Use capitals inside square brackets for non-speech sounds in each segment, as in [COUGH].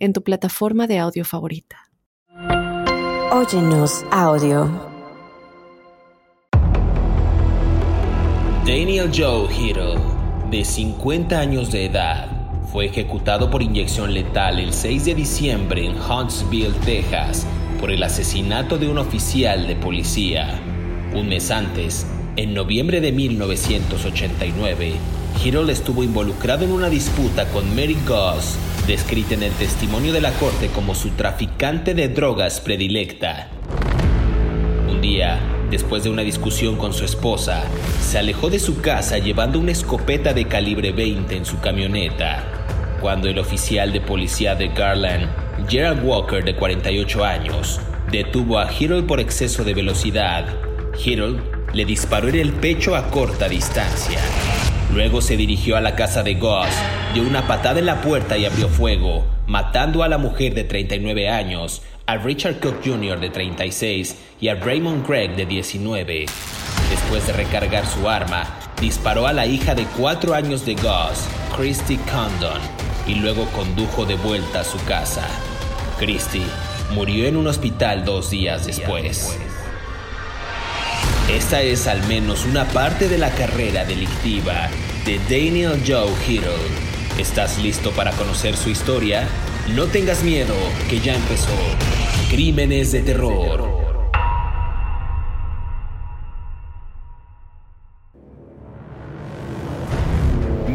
en tu plataforma de audio favorita. Óyenos audio. Daniel Joe Hill, de 50 años de edad, fue ejecutado por inyección letal el 6 de diciembre en Huntsville, Texas, por el asesinato de un oficial de policía. Un mes antes, en noviembre de 1989, Hill estuvo involucrado en una disputa con Mary Goss, descrita en el testimonio de la corte como su traficante de drogas predilecta. Un día, después de una discusión con su esposa, se alejó de su casa llevando una escopeta de calibre 20 en su camioneta. Cuando el oficial de policía de Garland, Gerald Walker, de 48 años, detuvo a Hill por exceso de velocidad, Hill le disparó en el pecho a corta distancia. Luego se dirigió a la casa de Goss, dio una patada en la puerta y abrió fuego, matando a la mujer de 39 años, a Richard Cook Jr. de 36 y a Raymond Craig de 19. Después de recargar su arma, disparó a la hija de 4 años de Goss, Christy Condon, y luego condujo de vuelta a su casa. Christy murió en un hospital dos días después. Esta es al menos una parte de la carrera delictiva de Daniel Joe Hill. ¿Estás listo para conocer su historia? No tengas miedo, que ya empezó. Crímenes de terror.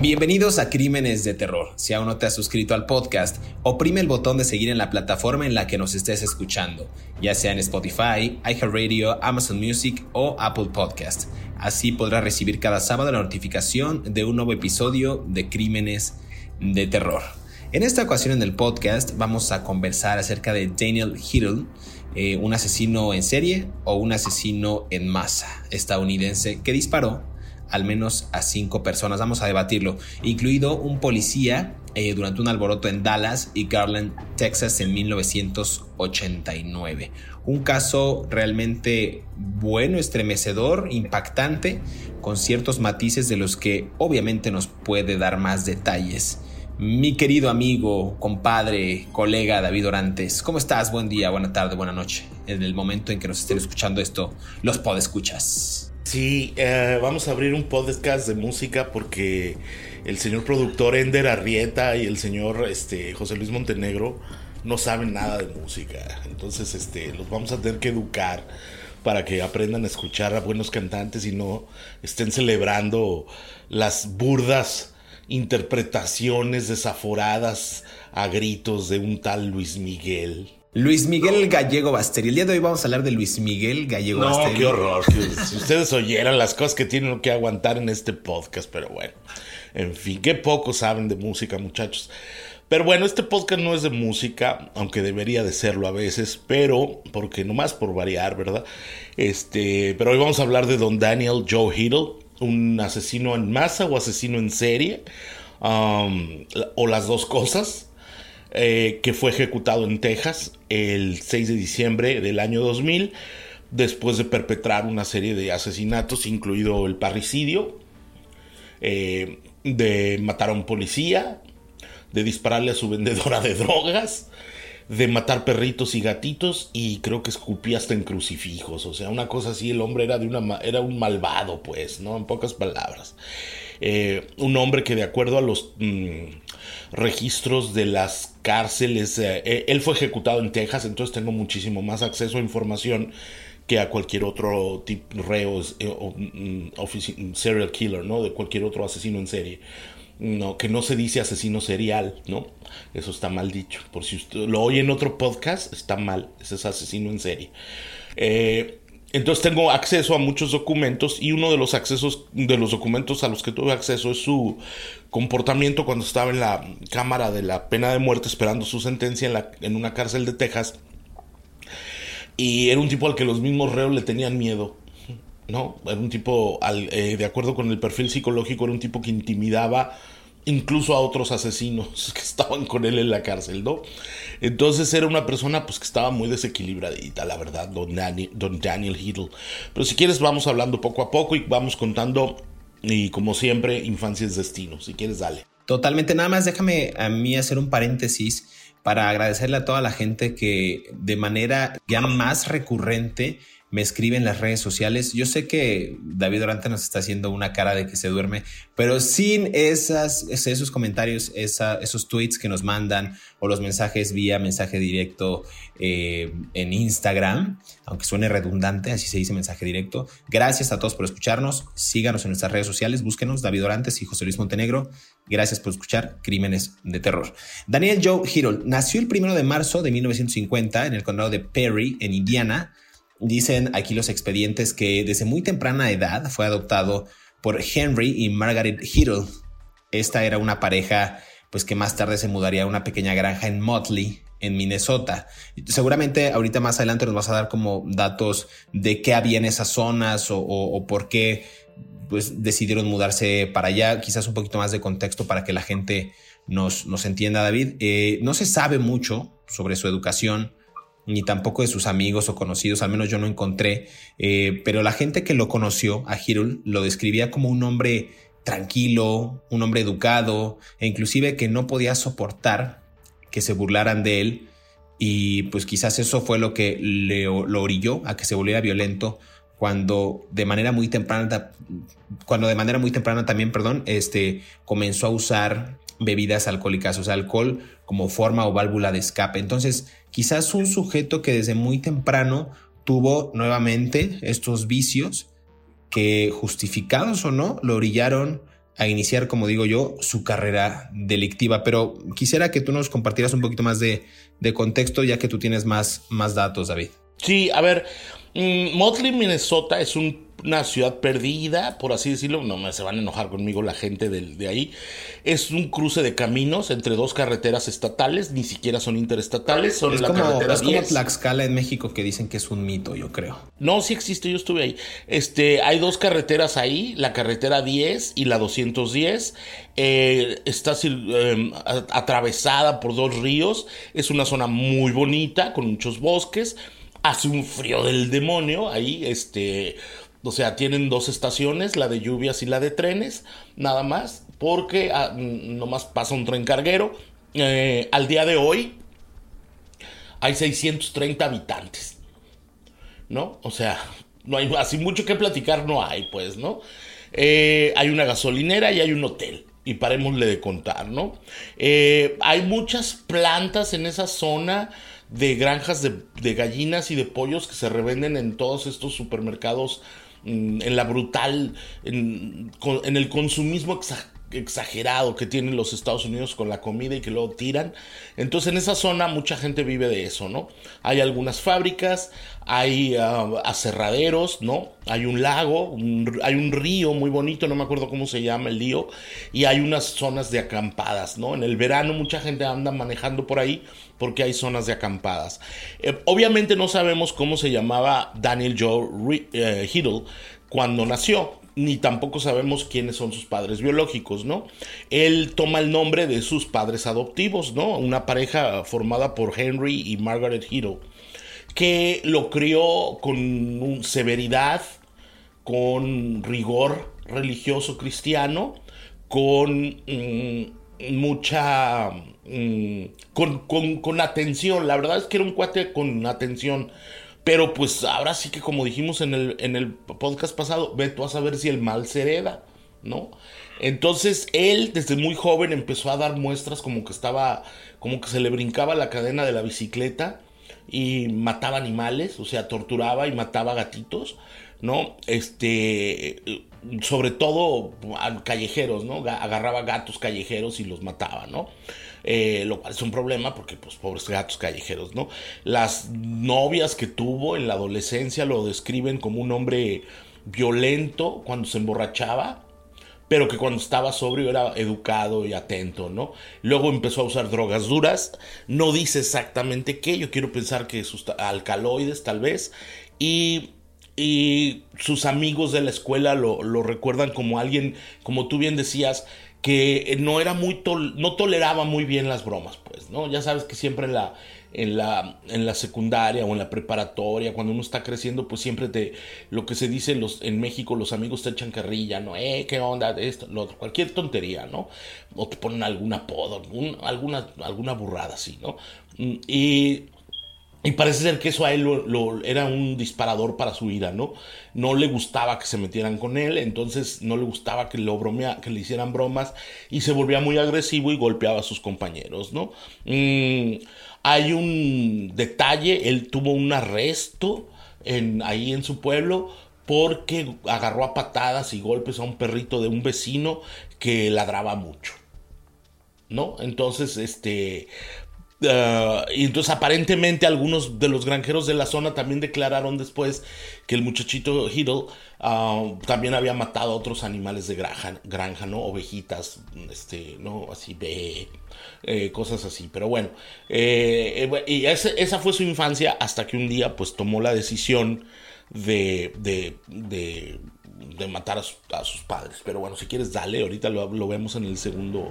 Bienvenidos a Crímenes de Terror. Si aún no te has suscrito al podcast, oprime el botón de seguir en la plataforma en la que nos estés escuchando, ya sea en Spotify, iHeartRadio, Amazon Music o Apple Podcast. Así podrás recibir cada sábado la notificación de un nuevo episodio de Crímenes de Terror. En esta ocasión en el podcast vamos a conversar acerca de Daniel Hill, eh, un asesino en serie o un asesino en masa estadounidense que disparó al menos a cinco personas. Vamos a debatirlo, incluido un policía eh, durante un alboroto en Dallas y Garland, Texas en 1989. Un caso realmente bueno, estremecedor, impactante, con ciertos matices de los que obviamente nos puede dar más detalles. Mi querido amigo, compadre, colega David Orantes, ¿cómo estás? Buen día, buena tarde, buena noche. En el momento en que nos estén escuchando esto, los podescuchas. Sí, eh, vamos a abrir un podcast de música porque el señor productor Ender Arrieta y el señor este, José Luis Montenegro no saben nada de música. Entonces, este, los vamos a tener que educar para que aprendan a escuchar a buenos cantantes y no estén celebrando las burdas interpretaciones desaforadas a gritos de un tal Luis Miguel. Luis Miguel Gallego Basteri. El día de hoy vamos a hablar de Luis Miguel Gallego no, Basteri. qué horror. si ustedes oyeran las cosas que tienen que aguantar en este podcast, pero bueno. En fin, qué poco saben de música, muchachos. Pero bueno, este podcast no es de música, aunque debería de serlo a veces, pero, porque nomás por variar, ¿verdad? Este, pero hoy vamos a hablar de Don Daniel Joe Hiddle, un asesino en masa o asesino en serie, um, o las dos cosas. Eh, que fue ejecutado en Texas el 6 de diciembre del año 2000, después de perpetrar una serie de asesinatos, incluido el parricidio, eh, de matar a un policía, de dispararle a su vendedora de drogas, de matar perritos y gatitos y creo que escupía hasta en crucifijos. O sea, una cosa así, el hombre era, de una, era un malvado, pues, ¿no? En pocas palabras. Eh, un hombre que de acuerdo a los mm, registros de las cárceles, eh, eh, él fue ejecutado en Texas, entonces tengo muchísimo más acceso a información que a cualquier otro tipo reo o, mm, serial killer, ¿no? De cualquier otro asesino en serie. No, que no se dice asesino serial, ¿no? Eso está mal dicho. Por si usted lo oye en otro podcast, está mal. Ese es asesino en serie. Entonces tengo acceso a muchos documentos y uno de los accesos de los documentos a los que tuve acceso es su comportamiento cuando estaba en la cámara de la pena de muerte esperando su sentencia en, la, en una cárcel de Texas. Y era un tipo al que los mismos reos le tenían miedo. ¿no? Era un tipo, eh, de acuerdo con el perfil psicológico, era un tipo que intimidaba incluso a otros asesinos [LAUGHS] que estaban con él en la cárcel, ¿no? Entonces era una persona pues que estaba muy desequilibradita, la verdad, don, don Daniel Hiddle. Pero si quieres vamos hablando poco a poco y vamos contando, y como siempre, infancia es destino. Si quieres, dale. Totalmente, nada más déjame a mí hacer un paréntesis para agradecerle a toda la gente que de manera ya más recurrente me escribe en las redes sociales. Yo sé que David Durante nos está haciendo una cara de que se duerme, pero sin esas, esos comentarios, esos tweets que nos mandan o los mensajes vía mensaje directo eh, en Instagram, aunque suene redundante, así se dice mensaje directo. Gracias a todos por escucharnos. Síganos en nuestras redes sociales, búsquenos David Dorantes y José Luis Montenegro. Gracias por escuchar Crímenes de Terror. Daniel Joe Hirol nació el primero de marzo de 1950 en el condado de Perry, en Indiana Dicen aquí los expedientes que desde muy temprana edad fue adoptado por Henry y Margaret Hiddle. Esta era una pareja pues que más tarde se mudaría a una pequeña granja en Motley, en Minnesota. Seguramente ahorita más adelante nos vas a dar como datos de qué había en esas zonas o, por qué pues decidieron mudarse para allá, quizás un poquito más de contexto para que la gente nos, nos entienda, David. Eh, no se sabe mucho sobre su educación, ni tampoco de sus amigos o conocidos, al menos yo no encontré, eh, pero la gente que lo conoció a Hirul lo describía como un hombre tranquilo, un hombre educado e inclusive que no podía soportar que se burlaran de él y pues quizás eso fue lo que le, lo orilló a que se volviera violento cuando de manera muy temprana cuando de manera muy temprana también, perdón, este comenzó a usar bebidas alcohólicas, o sea, alcohol como forma o válvula de escape. Entonces, quizás un sujeto que desde muy temprano tuvo nuevamente estos vicios que justificados o no lo orillaron a iniciar, como digo yo, su carrera delictiva. Pero quisiera que tú nos compartieras un poquito más de, contexto, ya que tú tienes más, más datos, David. Sí, a ver, mm, Motley, Minnesota es un una ciudad perdida, por así decirlo, no me se van a enojar conmigo la gente de, ahí. Es un cruce de caminos entre dos carreteras estatales, ni siquiera son interestatales, son es la como, carretera es como Tlaxcala en México que dicen que es un mito, yo creo. No, sí existe, yo estuve ahí. Este, hay dos carreteras ahí, la carretera 10 y la 210. Eh, está em, atravesada por dos ríos, es una zona muy bonita, con muchos bosques. Hace un frío del demonio ahí, este o sea, tienen dos estaciones, la de lluvias y la de trenes, nada más, porque ah, nomás pasa un tren carguero. Eh, al día de hoy hay 630 habitantes, ¿no? O sea, no hay así mucho que platicar, no hay, pues, ¿no? Eh, hay una gasolinera y hay un hotel. Y parémosle de contar, ¿no? Eh, hay muchas plantas en esa zona de granjas de, gallinas y de pollos que se revenden en todos estos supermercados En la brutal, en, el consumismo exagerado que tienen los Estados Unidos con la comida y que luego tiran. Entonces en esa zona mucha gente vive de eso, ¿no? Hay algunas fábricas, hay uh, aserraderos, ¿no? Hay un lago, hay un río muy bonito, no me acuerdo cómo se llama el río, y hay unas zonas de acampadas, ¿no? En el verano mucha gente anda manejando por ahí porque hay zonas de acampadas. Eh, obviamente no sabemos cómo se llamaba Daniel Joe eh, Hiddle cuando nació, ni tampoco sabemos quiénes son sus padres biológicos, ¿no? Él toma el nombre de sus padres adoptivos, ¿no? Una pareja formada por Henry y Margaret Hiddle, que lo crió con severidad, con rigor religioso cristiano, con mm, mucha Mm, con, atención. La verdad es que era un cuate con atención. Pero pues ahora sí que como dijimos en el, en el podcast pasado, ve tú a saber si el mal se hereda, ¿no? Entonces él desde muy joven empezó a dar muestras como que estaba, como que se le brincaba la cadena de la bicicleta y mataba animales, o sea, torturaba y mataba gatitos, ¿no? Este, sobre todo callejeros, ¿no? Agarraba gatos callejeros y los mataba, ¿no? Eh, lo cual es un problema porque, pues, pobres gatos callejeros, ¿no? Las novias que tuvo en la adolescencia lo describen como un hombre violento cuando se emborrachaba, pero que cuando estaba sobrio era educado y atento, ¿no? Luego empezó a usar drogas duras, no dice exactamente qué, yo quiero pensar que sus alcaloides tal vez, y, y sus amigos de la escuela lo, lo, recuerdan como alguien, como tú bien decías, que no era muy, no toleraba muy bien las bromas, pues, ¿no? Ya sabes que siempre en la, en la, en la secundaria o en la preparatoria, cuando uno está creciendo, pues siempre te, lo que se dice los, en México, los amigos te echan carrilla, ¿no? Eh, ¿qué onda? Esto, lo otro, cualquier tontería, ¿no? O te ponen algún apodo, alguna, alguna burrada así, ¿no? Mm, y y parece ser que eso a él lo, era un disparador para su ira, ¿no? No le gustaba que se metieran con él, entonces no le gustaba que, le hicieran bromas y se volvía muy agresivo y golpeaba a sus compañeros, ¿no? Mm, hay un detalle, él tuvo un arresto ahí en su pueblo porque agarró a patadas y golpes a un perrito de un vecino que ladraba mucho. ¿No? Entonces, este, Ah, y entonces aparentemente algunos de los granjeros de la zona también declararon después que el muchachito Hiddle ah, también había matado a otros animales de granja, granja ¿no? Ovejitas, este, ¿no? Así, eh, cosas así. Pero bueno, eh, eh, y esa fue su infancia hasta que un día pues tomó la decisión de, de, de de matar a, sus padres. Pero bueno, si quieres, dale, ahorita lo, vemos en el segundo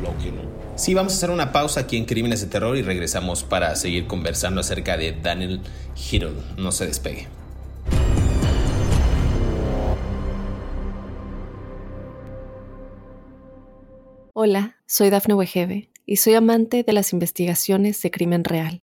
bloque, ¿no? Sí, vamos a hacer una pausa aquí en Crímenes de Terror y regresamos para seguir conversando acerca de Daniel Hiddle. No se despegue. Hola, soy Dafne Wegebe y soy amante de las investigaciones de crimen real.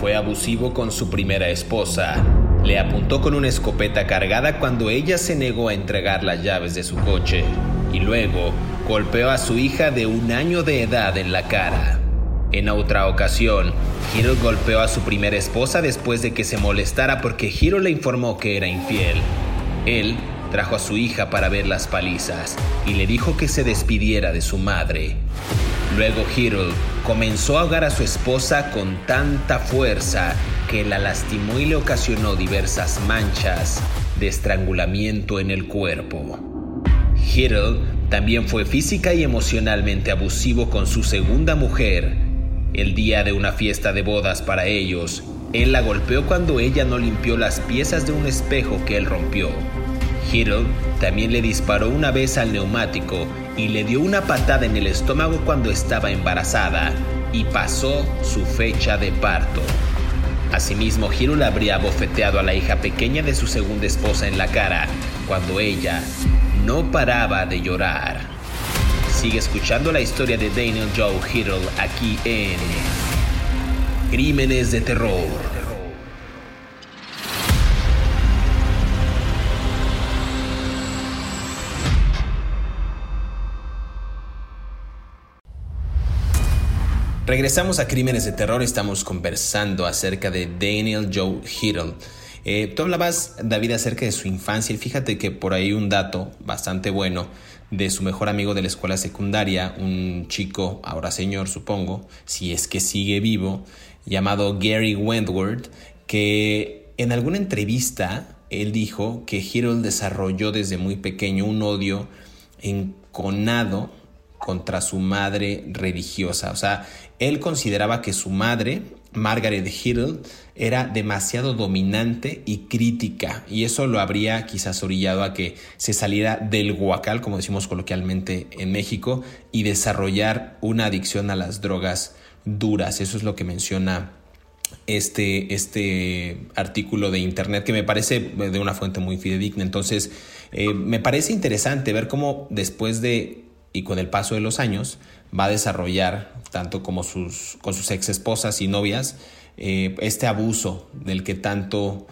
fue abusivo con su primera esposa. Le apuntó con una escopeta cargada cuando ella se negó a entregar las llaves de su coche y luego golpeó a su hija de un año de edad en la cara. En otra ocasión, Hiro golpeó a su primera esposa después de que se molestara porque Hiro le informó que era infiel. Él trajo a su hija para ver las palizas y le dijo que se despidiera de su madre. Luego Hiro comenzó a ahogar a su esposa con tanta fuerza que la lastimó y le ocasionó diversas manchas de estrangulamiento en el cuerpo. Hittle también fue física y emocionalmente abusivo con su segunda mujer. El día de una fiesta de bodas para ellos, él la golpeó cuando ella no limpió las piezas de un espejo que él rompió. Hittle también le disparó una vez al neumático y le dio una patada en el estómago cuando estaba embarazada y pasó su fecha de parto. Asimismo, Hiro le habría bofeteado a la hija pequeña de su segunda esposa en la cara cuando ella no paraba de llorar. Sigue escuchando la historia de Daniel Joe Hiddle aquí en Crímenes de Terror. Regresamos a Crímenes de Terror, estamos conversando acerca de Daniel Joe Hiddle. Eh, tú hablabas, David, acerca de su infancia y fíjate que por ahí un dato bastante bueno de su mejor amigo de la escuela secundaria, un chico, ahora señor supongo, si es que sigue vivo, llamado Gary Wentworth, que en alguna entrevista él dijo que Hiddle desarrolló desde muy pequeño un odio enconado contra su madre religiosa. O sea, él consideraba que su madre, Margaret Hiddle, era demasiado dominante y crítica, y eso lo habría quizás orillado a que se saliera del guacal, como decimos coloquialmente en México, y desarrollar una adicción a las drogas duras. Eso es lo que menciona este, este artículo de internet que me parece de una fuente muy fidedigna. Entonces, eh, me parece interesante ver cómo después de y con el paso de los años va a desarrollar, tanto como sus, con sus ex esposas y novias, eh, este abuso del que tanto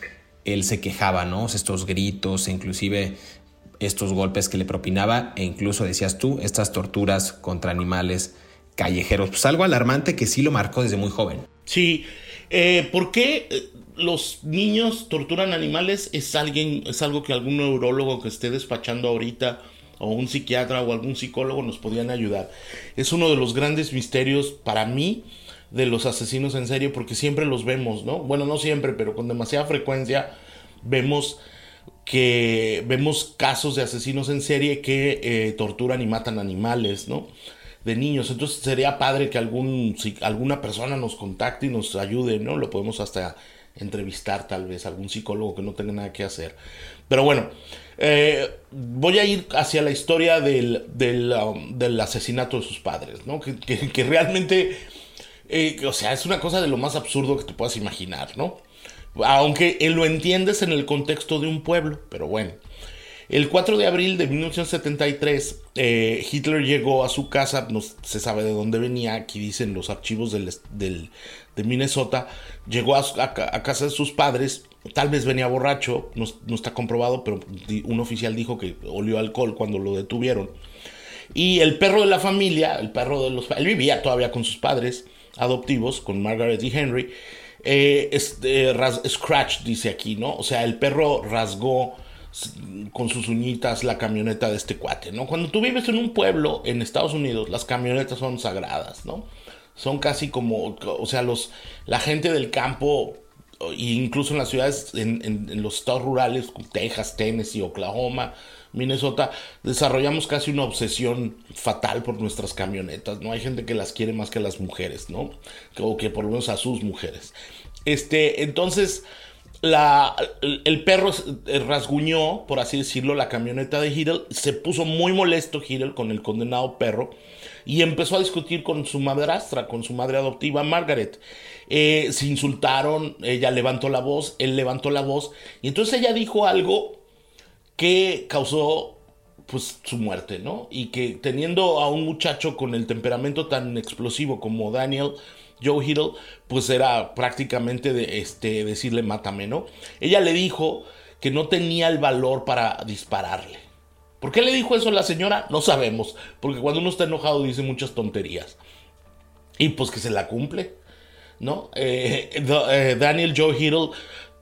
él se quejaba, ¿no? Estos gritos, inclusive estos golpes que le propinaba e incluso decías tú, estas torturas contra animales callejeros. Pues algo alarmante que sí lo marcó desde muy joven. Sí, eh, ¿por qué eh, los niños torturan animales? Es, alguien, es algo que algún neurólogo que esté despachando ahorita o un psiquiatra o algún psicólogo nos podían ayudar. Es uno de los grandes misterios para mí de los asesinos en serie porque siempre los vemos, ¿no? Bueno, no siempre, pero con demasiada frecuencia vemos que vemos casos de asesinos en serie que eh, torturan y matan animales, ¿no? De niños. Entonces sería padre que algún, si alguna persona nos contacte y nos ayude, ¿no? Lo podemos hasta entrevistar tal vez, algún psicólogo que no tenga nada que hacer. Pero bueno, eh, voy a ir hacia la historia del, del, um, asesinato de sus padres, ¿no? Que, realmente, eh, o sea, es una cosa de lo más absurdo que te puedas imaginar, ¿no? Aunque lo entiendes en el contexto de un pueblo, pero bueno. El 4 de abril de 1973, eh, Hitler llegó a su casa, no se sabe de dónde venía, aquí dicen los archivos del, de Minnesota, llegó a, casa de sus padres, tal vez venía borracho, no, está comprobado, pero un oficial dijo que olió alcohol cuando lo detuvieron. Y el perro de la familia, el perro de los... Él vivía todavía con sus padres adoptivos, con Margaret y Henry, este, Scratch dice aquí, ¿no? O sea, el perro rasgó con sus uñitas la camioneta de este cuate, ¿no? Cuando tú vives en un pueblo en Estados Unidos, las camionetas son sagradas, ¿no? Son casi como, o sea, los, la gente del campo, incluso en las ciudades, en, los estados rurales, Texas, Tennessee, Oklahoma, Minnesota, desarrollamos casi una obsesión fatal por nuestras camionetas, ¿no? Hay gente que las quiere más que las mujeres, ¿no? O que por lo menos a sus mujeres. Este, entonces, la, el perro rasguñó, por así decirlo, la camioneta de Hitler. Se puso muy molesto Hitler con el condenado perro y empezó a discutir con su madrastra, con su madre adoptiva Margaret. Eh, se insultaron, ella levantó la voz, él levantó la voz y entonces ella dijo algo que causó pues su muerte, ¿no? Y que teniendo a un muchacho con el temperamento tan explosivo como Daniel Joe Hiddle, pues era prácticamente de, este, decirle mátame, ¿no? Ella le dijo que no tenía el valor para dispararle. ¿Por qué le dijo eso a la señora? No sabemos, porque cuando uno está enojado dice muchas tonterías. Y pues que se la cumple, ¿no? Eh, eh, Daniel Joe Hiddle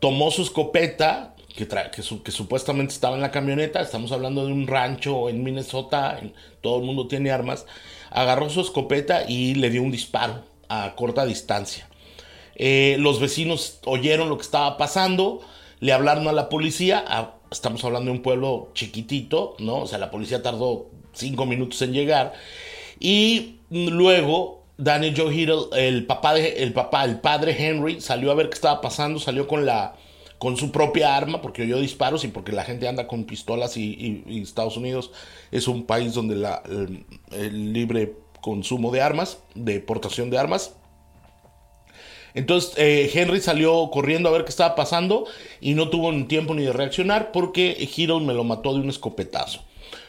tomó su escopeta, que, que, supuestamente estaba en la camioneta, estamos hablando de un rancho en Minnesota, todo el mundo tiene armas, agarró su escopeta y le dio un disparo a corta distancia. Eh, los vecinos oyeron lo que estaba pasando, le hablaron a la policía, estamos hablando de un pueblo chiquitito, ¿no? O sea, la policía tardó cinco minutos en llegar, y luego Daniel Joe Hiddle, el papá, de, el papá, el padre Henry, salió a ver qué estaba pasando, salió con la con su propia arma, porque oyó disparos y porque la gente anda con pistolas y, Estados Unidos es un país donde la, el, libre consumo de armas, de portación de armas. Entonces eh, Henry salió corriendo a ver qué estaba pasando y no tuvo ni tiempo ni de reaccionar porque Hero me lo mató de un escopetazo.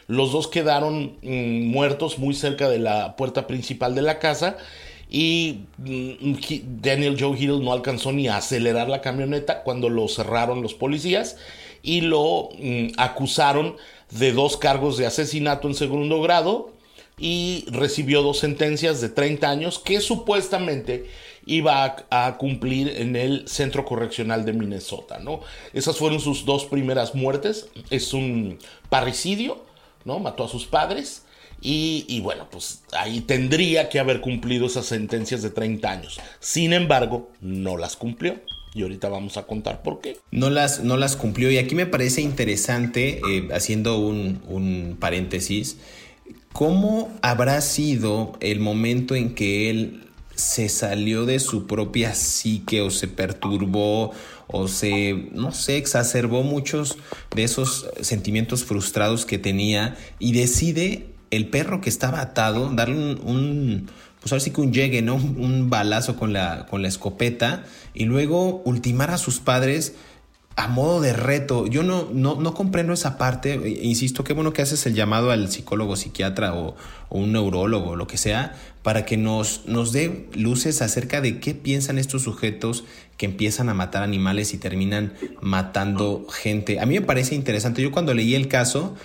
Los dos quedaron mm, muertos muy cerca de la puerta principal de la casa y mm, Daniel Joe Hill no alcanzó ni a acelerar la camioneta cuando lo cerraron los policías y lo mm, acusaron de dos cargos de asesinato en segundo grado y recibió dos sentencias de 30 años que supuestamente iba a, cumplir en el centro correccional de Minnesota, ¿no? Esas fueron sus dos primeras muertes. Es un parricidio, ¿no? Mató a sus padres y, bueno, pues ahí tendría que haber cumplido esas sentencias de 30 años. Sin embargo, no las cumplió. Y ahorita vamos a contar por qué. No las, no las cumplió. Y aquí me parece interesante, eh, haciendo un, un paréntesis, ¿cómo habrá sido el momento en que él se salió de su propia psique o se perturbó o se, no sé, exacerbó muchos de esos sentimientos frustrados que tenía y decide el perro que estaba atado, darle un, pues ahora sí que un llegue, ¿no? Un balazo con la, con la escopeta y luego ultimar a sus padres a modo de reto, yo no, no, no comprendo esa parte. E, insisto, qué bueno que haces el llamado al psicólogo, psiquiatra o, un neurólogo, lo que sea, para que nos, nos dé luces acerca de qué piensan estos sujetos que empiezan a matar animales y terminan matando gente. A mí me parece interesante. Yo cuando leí el caso,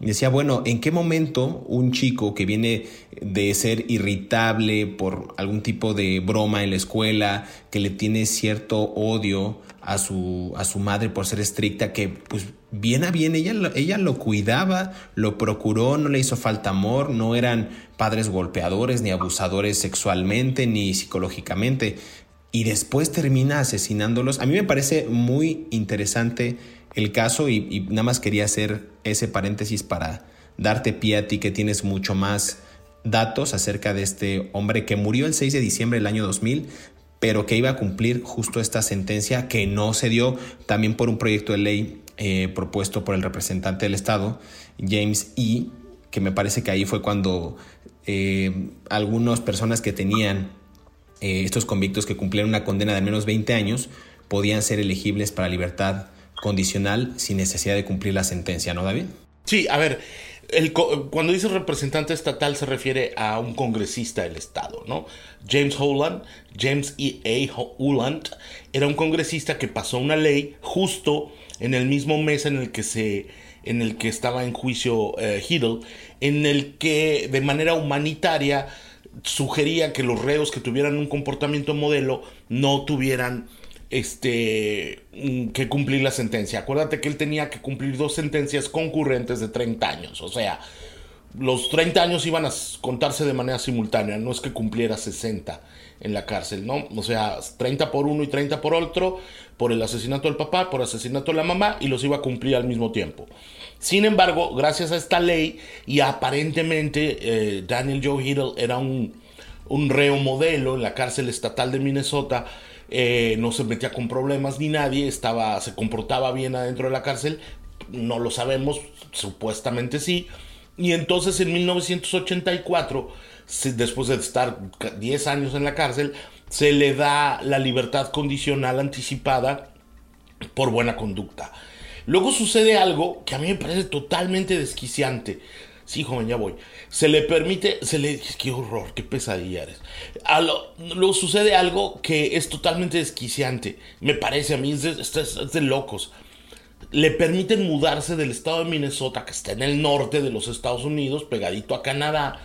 decía, bueno, ¿en qué momento un chico que viene de ser irritable por algún tipo de broma en la escuela, que le tiene cierto odio a su, a su madre por ser estricta, que pues bien a bien ella, ella lo cuidaba, lo procuró, no le hizo falta amor, no eran padres golpeadores ni abusadores sexualmente ni psicológicamente, y después termina asesinándolos. A mí me parece muy interesante el caso y, nada más quería hacer ese paréntesis para darte pie a ti que tienes mucho más datos acerca de este hombre que murió el 6 de diciembre del año 2000, pero que iba a cumplir justo esta sentencia que no se dio también por un proyecto de ley eh, propuesto por el representante del Estado, James E., que me parece que ahí fue cuando eh, algunas personas que tenían eh, estos convictos que cumplieron una condena de al menos 20 años podían ser elegibles para libertad condicional sin necesidad de cumplir la sentencia, ¿no, David? Sí, a ver, cuando dice representante estatal se refiere a un congresista del estado, ¿no? James Holland, James E. A. Holland, era un congresista que pasó una ley justo en el mismo mes en el que se en el que estaba en juicio eh, en el que de manera humanitaria sugería que los reos que tuvieran un comportamiento modelo no tuvieran este, mm, que cumplir la sentencia. Acuérdate que él tenía que cumplir dos sentencias concurrentes de 30 años. O sea, los 30 años iban a contarse de manera simultánea, no es que cumpliera 60 en la cárcel, ¿no? O sea, 30 por uno y 30 por otro, por el asesinato del papá, por el asesinato de la mamá, y los iba a cumplir al mismo tiempo. Sin embargo, gracias a esta ley, y aparentemente eh, Daniel Joe Hiddle era un, un reo modelo en la cárcel estatal de Minnesota, eh, no se metía con problemas ni nadie, estaba, se comportaba bien adentro de la cárcel, no lo sabemos, supuestamente sí. Y entonces en 1984, después de estar 10 años en la cárcel, se le da la libertad condicional anticipada por buena conducta. Luego sucede algo que a mí me parece totalmente desquiciante. Sí, joven, ya voy. Se le permite, se le... Qué horror, qué pesadilla eres. A lo, sucede algo que es totalmente desquiciante. Me parece a mí, es de, locos. Le permiten mudarse del estado de Minnesota, que está en el norte de los Estados Unidos, pegadito a Canadá,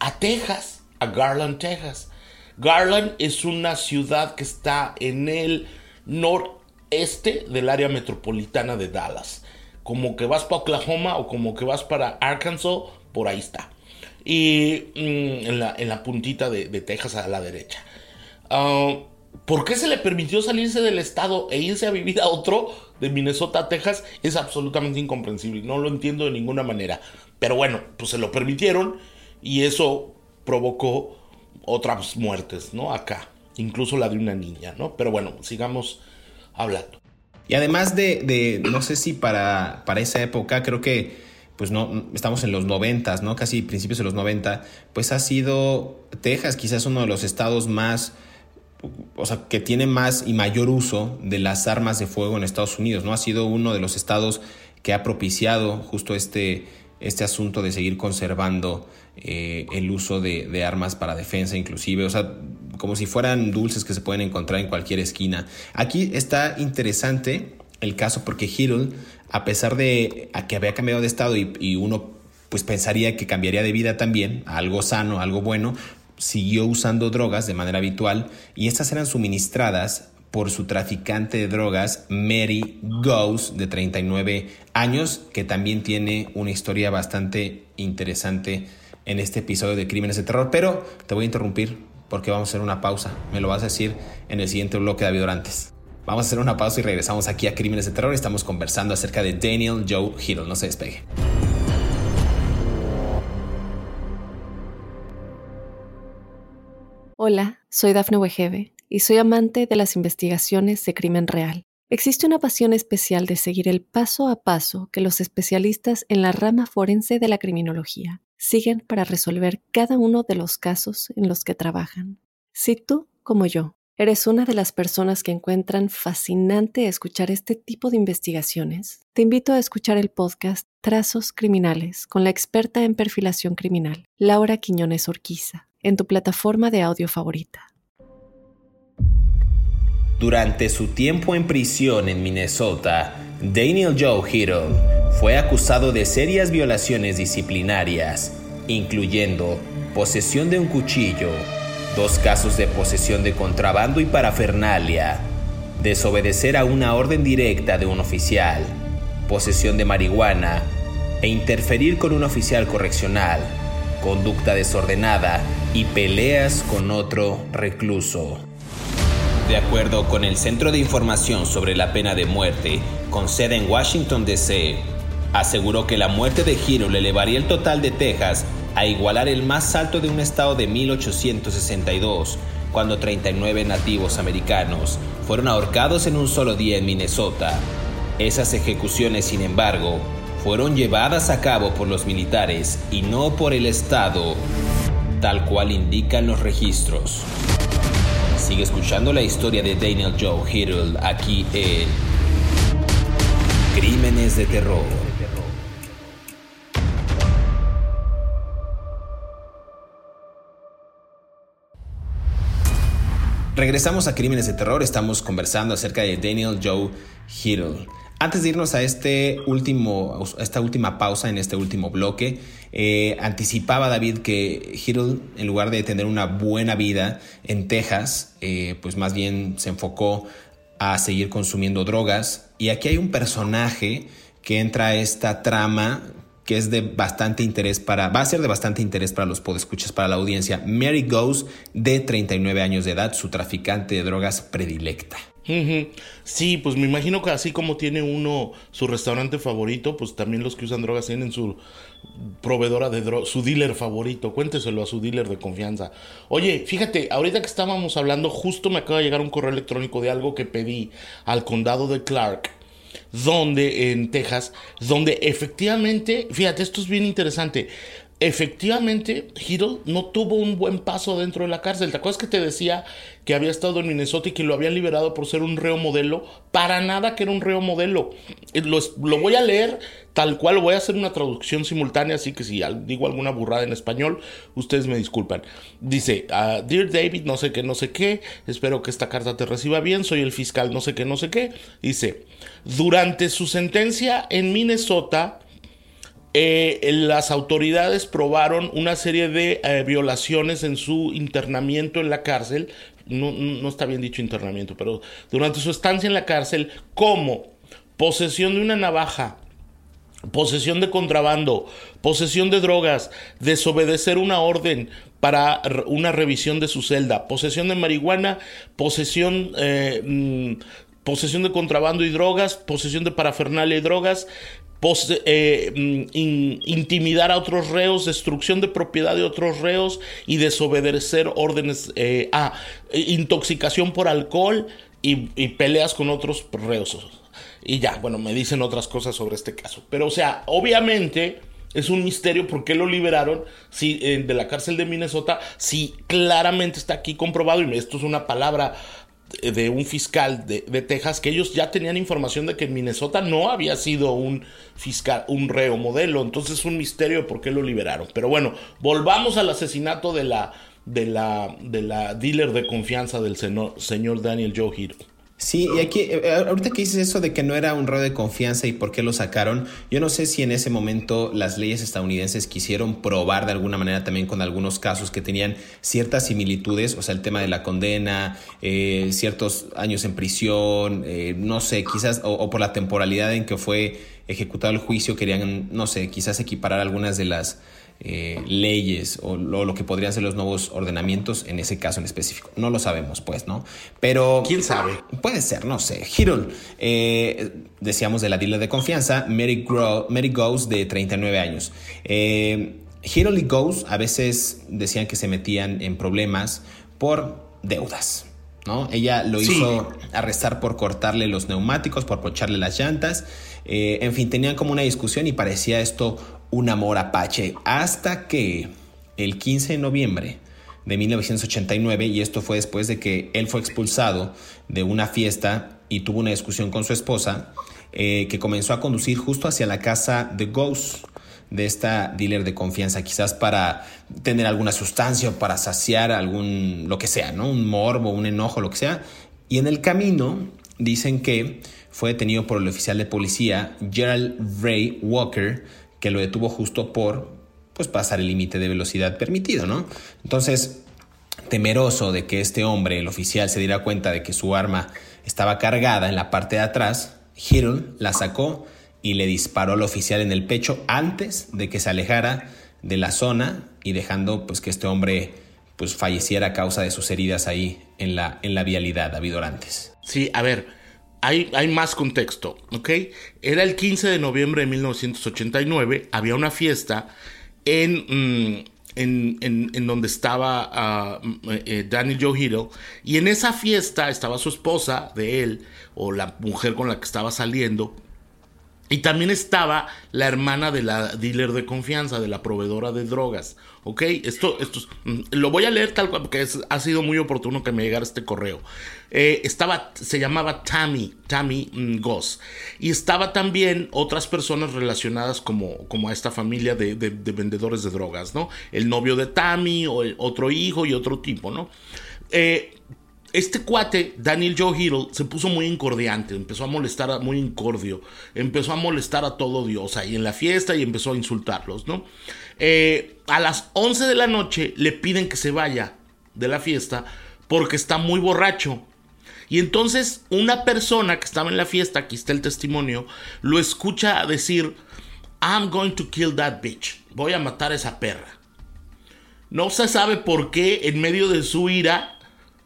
a Texas, a Garland, Texas. Garland es una ciudad que está en el noreste del área metropolitana de Dallas como que vas para Oklahoma o como que vas para Arkansas, por ahí está. Y mm, en, la, puntita de, Texas a la derecha. Ah, ¿Por qué se le permitió salirse del estado e irse a vivir a otro de Minnesota a Texas? Es absolutamente incomprensible. No lo entiendo de ninguna manera. Pero bueno, pues se lo permitieron y eso provocó otras muertes, ¿no? Acá. Incluso la de una niña, ¿no? Pero bueno, sigamos hablando. Y además de, no sé si para, para esa época, creo que pues no, estamos en los noventas, ¿no? Casi principios de los 90, pues ha sido Texas quizás uno de los estados más, o sea, que tiene más y mayor uso de las armas de fuego en Estados Unidos, ¿no? Ha sido uno de los estados que ha propiciado justo este, este asunto de seguir conservando eh, el uso de, de, armas para defensa inclusive, o sea, como si fueran dulces que se pueden encontrar en cualquier esquina. Aquí está interesante el caso porque Hill, a pesar de que había cambiado de estado y, uno pues pensaría que cambiaría de vida también, algo sano, algo bueno, siguió usando drogas de manera habitual y estas eran suministradas por su traficante de drogas, Mary Ghost, de 39 años, que también tiene una historia bastante interesante en este episodio de Crímenes de Terror. Pero te voy a interrumpir porque vamos a hacer una pausa. Me lo vas a decir en el siguiente bloque, David Orantes. Vamos a hacer una pausa y regresamos aquí a Crímenes de Terror. Estamos conversando acerca de Daniel Joe Hiddle. No se despegue. Hola, soy Dafne Wegebe y soy amante de las investigaciones de crimen real. Existe una pasión especial de seguir el paso a paso que los especialistas en la rama forense de la criminología siguen para resolver cada uno de los casos en los que trabajan. Si tú, como yo, ¿Eres una de las personas que encuentran fascinante escuchar este tipo de investigaciones? Te invito a escuchar el podcast Trazos Criminales con la experta en perfilación criminal, Laura Quiñones Orquiza, en tu plataforma de audio favorita. Durante su tiempo en prisión en Minnesota, Daniel Joe Hiddle fue acusado de serias violaciones disciplinarias, incluyendo posesión de un cuchillo, dos casos de posesión de contrabando y parafernalia, desobedecer a una orden directa de un oficial, posesión de marihuana e interferir con un oficial correccional, conducta desordenada y peleas con otro recluso. De acuerdo con el Centro de Información sobre la Pena de Muerte, con sede en Washington, D.C., aseguró que la muerte de Giro le elevaría el total de Texas a igualar el más alto de un estado de 1862, cuando 39 nativos americanos fueron ahorcados en un solo día en Minnesota. Esas ejecuciones, sin embargo, fueron llevadas a cabo por los militares y no por el Estado, tal cual indican los registros. Sigue escuchando la historia de Daniel Joe Hiddle aquí en Crímenes de Terror. Regresamos a Crímenes de Terror, estamos conversando acerca de Daniel Joe Hiddle. Antes de irnos a, este último, esta última pausa en este último bloque, eh, anticipaba David que Hiddle, en lugar de tener una buena vida en Texas, eh, pues más bien se enfocó a seguir consumiendo drogas. Y aquí hay un personaje que entra a esta trama que es de bastante interés para, va a ser de bastante interés para los podescuchas, para la audiencia. Mary Goes, de 39 años de edad, su traficante de drogas predilecta. Sí, pues me imagino que así como tiene uno su restaurante favorito, pues también los que usan drogas tienen su proveedora de drogas, su dealer favorito. Cuénteselo a su dealer de confianza. Oye, fíjate, ahorita que estábamos hablando, justo me acaba de llegar un correo electrónico de algo que pedí al condado de Clark donde en Texas, donde efectivamente, fíjate, esto es bien interesante. Efectivamente, Hiddle no tuvo un buen paso dentro de la cárcel. ¿Te acuerdas que te decía que había estado en Minnesota y que lo habían liberado por ser un reo modelo? Para nada que era un reo modelo. Eh, lo, lo voy a leer tal cual, voy a hacer una traducción simultánea, así que si digo alguna burrada en español, ustedes me disculpan. Dice, uh, Dear David, no sé qué, no sé qué, espero que esta carta te reciba bien, soy el fiscal, no sé qué, no sé qué. Dice, durante su sentencia en Minnesota, eh, las autoridades probaron una serie de eh, violaciones en su internamiento en la cárcel. No, está bien dicho internamiento, pero durante su estancia en la cárcel, como posesión de una navaja, posesión de contrabando, posesión de drogas, desobedecer una orden para una revisión de su celda, posesión de marihuana, posesión eh, mm, posesión de contrabando y drogas, posesión de parafernalia y drogas, eh, mm, intimidar a otros reos, destrucción de propiedad de otros reos y desobedecer órdenes, eh, a intoxicación por alcohol y, peleas con otros reos. Y ya, bueno, me dicen otras cosas sobre este caso. Pero, o sea, obviamente es un misterio por qué lo liberaron si, eh, de la cárcel de Minnesota si claramente está aquí comprobado y esto es una palabra de un fiscal de, Texas que ellos ya tenían información de que en Minnesota no había sido un fiscal, un reo modelo. Entonces es un misterio por qué lo liberaron. Pero bueno, volvamos al asesinato de la, de la, de la dealer de confianza del señor, Daniel Joe Sí, y aquí, eh, eh, ahorita que dices eso de que no era un rol de confianza y por qué lo sacaron, yo no sé si en ese momento las leyes estadounidenses quisieron probar de alguna manera también con algunos casos que tenían ciertas similitudes, o sea, el tema de la condena, eh, ciertos años en prisión, no sé, quizás, o por la temporalidad en que fue ejecutado el juicio, querían, no sé, quizás equiparar algunas de las eh, leyes o lo, que podrían ser los nuevos ordenamientos en ese caso en específico. No lo sabemos, pues, ¿no? Pero... ¿Quién sabe? Puede ser, no sé. Hirul, eh, decíamos de la dealer de confianza, Mary, Mary Goes de 39 años. Eh, y Goes a veces decían que se metían en problemas por deudas. ¿No? Ella lo hizo arrestar por cortarle los neumáticos, por pocharle las llantas. Eh, en fin, tenían como una discusión y parecía esto un amor apache. Hasta que el 15 de noviembre de 1989 y esto fue después de que él fue expulsado de una fiesta y tuvo una discusión con su esposa eh, que comenzó a conducir justo hacia la casa de Ghost de esta dealer de confianza, quizás para tener alguna sustancia o para saciar algún, lo que sea, ¿no? Un morbo, un enojo, lo que sea. Y en el camino dicen que fue detenido por el oficial de policía Gerald Ray Walker, que lo detuvo justo por pues, pasar el límite de velocidad permitido, ¿no? Entonces, temeroso de que este hombre, el oficial, se diera cuenta de que su arma estaba cargada en la parte de atrás, Hill la sacó y le disparó al oficial en el pecho antes de que se alejara de la zona y dejando pues que este hombre pues falleciera a causa de sus heridas ahí en la, en la vialidad, David Orantes. Sí, a ver, hay, hay, más contexto, ¿ok? Era el 15 de noviembre de 1989, había una fiesta en, mm, en, en, donde estaba mm, eh, Daniel Joe Hiddle, y en esa fiesta estaba su esposa de él, o la mujer con la que estaba saliendo, y también estaba la hermana de la dealer de confianza, de la proveedora de drogas. ¿Ok? Esto, esto mm, lo voy a leer tal cual porque ha sido muy oportuno que me llegara este correo. Eh, estaba, se llamaba Tammy, Tammy mm, Goss. Y estaba también otras personas relacionadas como, como a esta familia de, vendedores de drogas, ¿no? El novio de Tammy, o el otro hijo y otro tipo, ¿no? Eh, este cuate, Daniel Joe Hiddle, se puso muy incordiante, empezó a molestar, muy incordio, empezó a molestar a todo Dios ahí en la fiesta y empezó a insultarlos, ¿no? Eh, a las 11 de la noche le piden que se vaya de la fiesta porque está muy borracho. Y entonces una persona que estaba en la fiesta, aquí está el testimonio, lo escucha decir, I'm going to kill that bitch, voy a matar a esa perra. No se sabe por qué en medio de su ira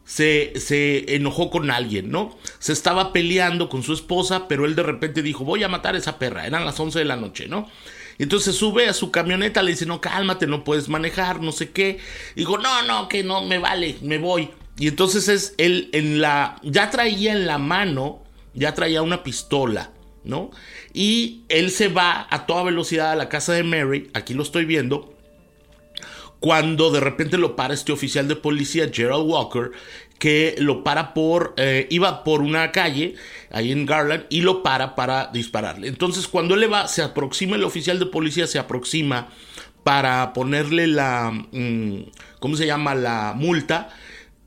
se, enojó con alguien, ¿no? Se estaba peleando con su esposa, pero él de repente dijo, voy a matar a esa perra. Eran las 11 de la noche, ¿no? Y entonces sube a su camioneta, le dice, no, cálmate, no puedes manejar, no sé qué. digo, no, no, que no, me vale, me voy. Y entonces es él en la, ya traía en la mano, ya traía una pistola, ¿no? Y él se va a toda velocidad a la casa de Mary, aquí lo estoy viendo, cuando de repente lo para este oficial de policía, Gerald Walker, que lo para por, eh, iba por una calle ahí en Garland y lo para para dispararle. Entonces cuando él le va, se aproxima el oficial de policía, se aproxima para ponerle la, mm, ¿cómo se llama? La multa.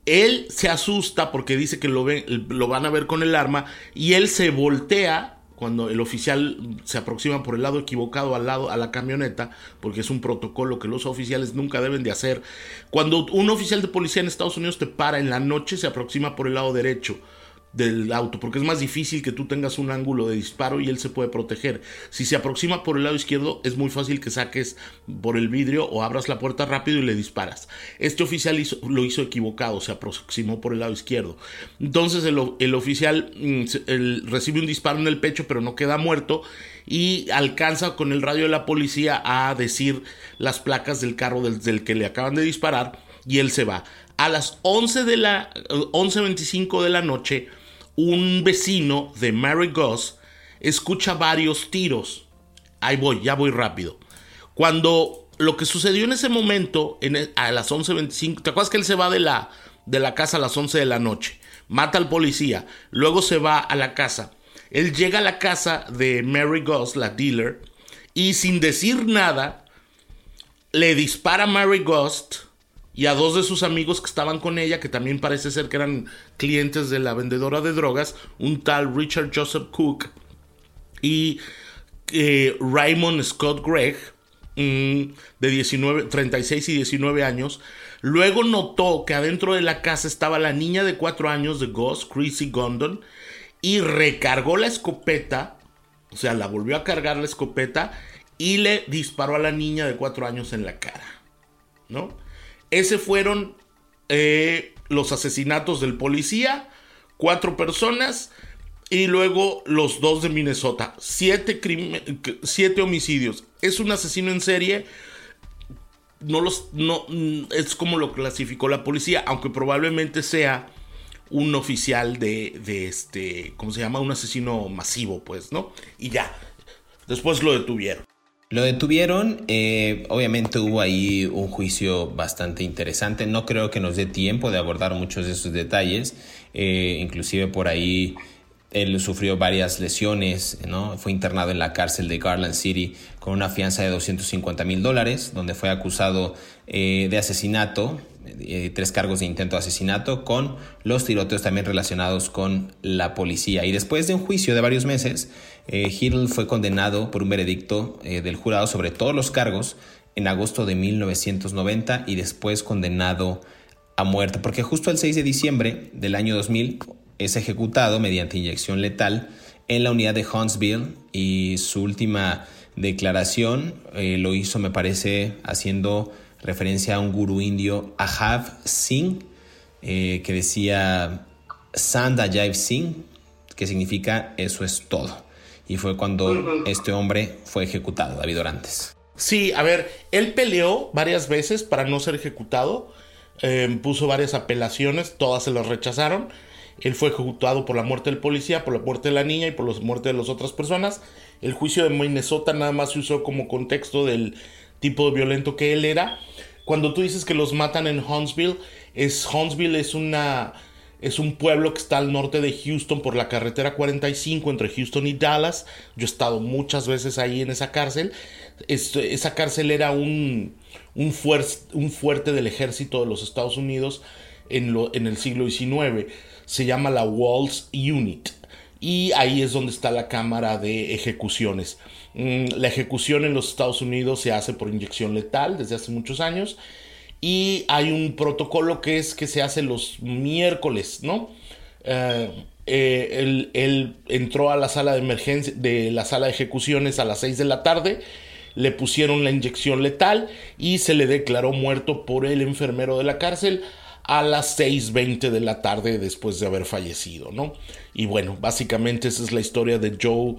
Él se asusta porque dice que lo, ven, lo van a ver con el arma y él se voltea cuando el oficial se aproxima por el lado equivocado al lado a la camioneta, porque es un protocolo que los oficiales nunca deben de hacer. Cuando un oficial de policía en Estados Unidos te para en la noche, se aproxima por el lado derecho del auto, porque es más difícil que tú tengas un ángulo de disparo y él se puede proteger. Si se aproxima por el lado izquierdo, es muy fácil que saques por el vidrio o abras la puerta rápido y le disparas. Este oficial lo hizo equivocado, se aproximó por el lado izquierdo. Entonces el, oficial mm, recibe un disparo en el pecho, pero no queda muerto y alcanza con el radio de la policía a decir las placas del carro del, del que le acaban de disparar y él se va. A las 11 de la 11:25 de la noche un vecino de Mary Goss escucha varios tiros. Ahí voy, ya voy rápido. Cuando lo que sucedió en ese momento, e, a las 11.25, ¿te acuerdas que él se va de la, de la casa a las 11 de la noche? Mata al policía, luego se va a la casa. Él llega a la casa de Mary Goss, la dealer, y sin decir nada, le dispara a Mary Ghost y a dos de sus amigos que estaban con ella, que también parece ser que eran clientes de la vendedora de drogas, un tal Richard Joseph Cook y eh, Raymond Scott Gregg, mm, de 19, 36 y 19 años. Luego notó que adentro de la casa estaba la niña de 4 años de Ghost, Chrissy Gondon, y recargó la escopeta, o sea, la volvió a cargar la escopeta y le disparó a la niña de 4 años en la cara, ¿no? Ese fueron eh, los asesinatos del policía, cuatro personas y luego los dos de Minnesota. Siete, siete homicidios. Es un asesino en serie. No los, no, es como lo clasificó la policía, aunque probablemente sea un oficial de, de este, ¿cómo se llama? Un asesino masivo, pues, ¿no? Y ya, después lo detuvieron. Lo detuvieron, eh, obviamente hubo ahí un juicio bastante interesante, no creo que nos dé tiempo de abordar muchos de esos detalles, eh, inclusive por ahí él sufrió varias lesiones, ¿no? fue internado en la cárcel de Garland City con una fianza de 250 mil dólares, donde fue acusado eh, de asesinato, tres cargos de intento de asesinato, con los tiroteos también relacionados con la policía. Y después de un juicio de varios meses, eh, fue condenado por un veredicto eh, del jurado sobre todos los cargos en agosto de 1990 y después condenado a muerte, porque justo el 6 de diciembre del año 2000 es ejecutado mediante inyección letal en la unidad de Huntsville y su última declaración eh, lo hizo, me parece, haciendo referencia a un gurú indio, Ahav Singh, eh, que decía Sanda Jaiv Singh, que significa eso es todo y fue cuando este hombre fue ejecutado, David Orantes. Sí, a ver, él peleó varias veces para no ser ejecutado, em, puso varias apelaciones, todas se las rechazaron. Él fue ejecutado por la muerte del policía, por la muerte de la niña y por la muerte de las otras personas. El juicio de Minnesota nada más se usó como contexto del tipo de violento que él era. Cuando tú dices que los matan en Huntsville, es Huntsville es una es un pueblo que está al norte de Houston por la carretera 45 entre Houston y Dallas. Yo he estado muchas veces ahí en esa cárcel. esa cárcel era un, un, un, fuerte del ejército de los Estados Unidos en, lo, en el siglo XIX. Se llama la Walls Unit. Y ahí es donde está la cámara de ejecuciones. Mm, la ejecución en los Estados Unidos se hace por inyección letal desde hace muchos años y hay un protocolo que es que se hace los miércoles, ¿no? Eh, eh, él, entró a la sala de emergencia, de la sala de ejecuciones a las 6 de la tarde, le pusieron la inyección letal y se le declaró muerto por el enfermero de la cárcel a las 6.20 de la tarde después de haber fallecido, ¿no? Y bueno, básicamente esa es la historia de Joe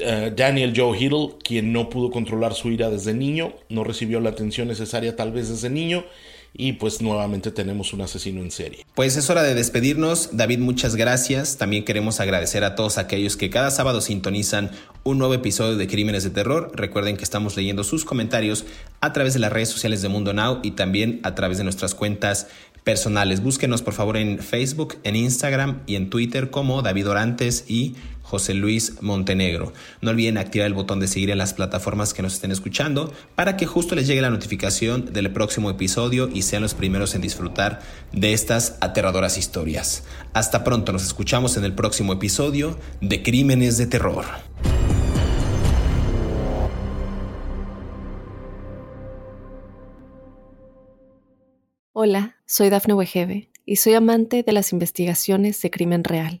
eh, Daniel Joe Hiddle, quien no pudo controlar su ira desde niño, no recibió la atención necesaria tal vez desde niño y pues nuevamente tenemos un asesino en serie. Pues es hora de despedirnos. David, muchas gracias. También queremos agradecer a todos aquellos que cada sábado sintonizan un nuevo episodio de Crímenes de Terror. Recuerden que estamos leyendo sus comentarios a través de las redes sociales de Mundo Now y también a través de nuestras cuentas personales. Búsquenos por favor en Facebook, en Instagram y en Twitter como David Orantes y José Luis Montenegro. No olviden activar el botón de seguir en las plataformas que nos estén escuchando para que justo les llegue la notificación del próximo episodio y sean los primeros en disfrutar de estas aterradoras historias. Hasta pronto, nos escuchamos en el próximo episodio de Crímenes de Terror. Hola, soy Dafne Wegebe y soy amante de las investigaciones de crimen real.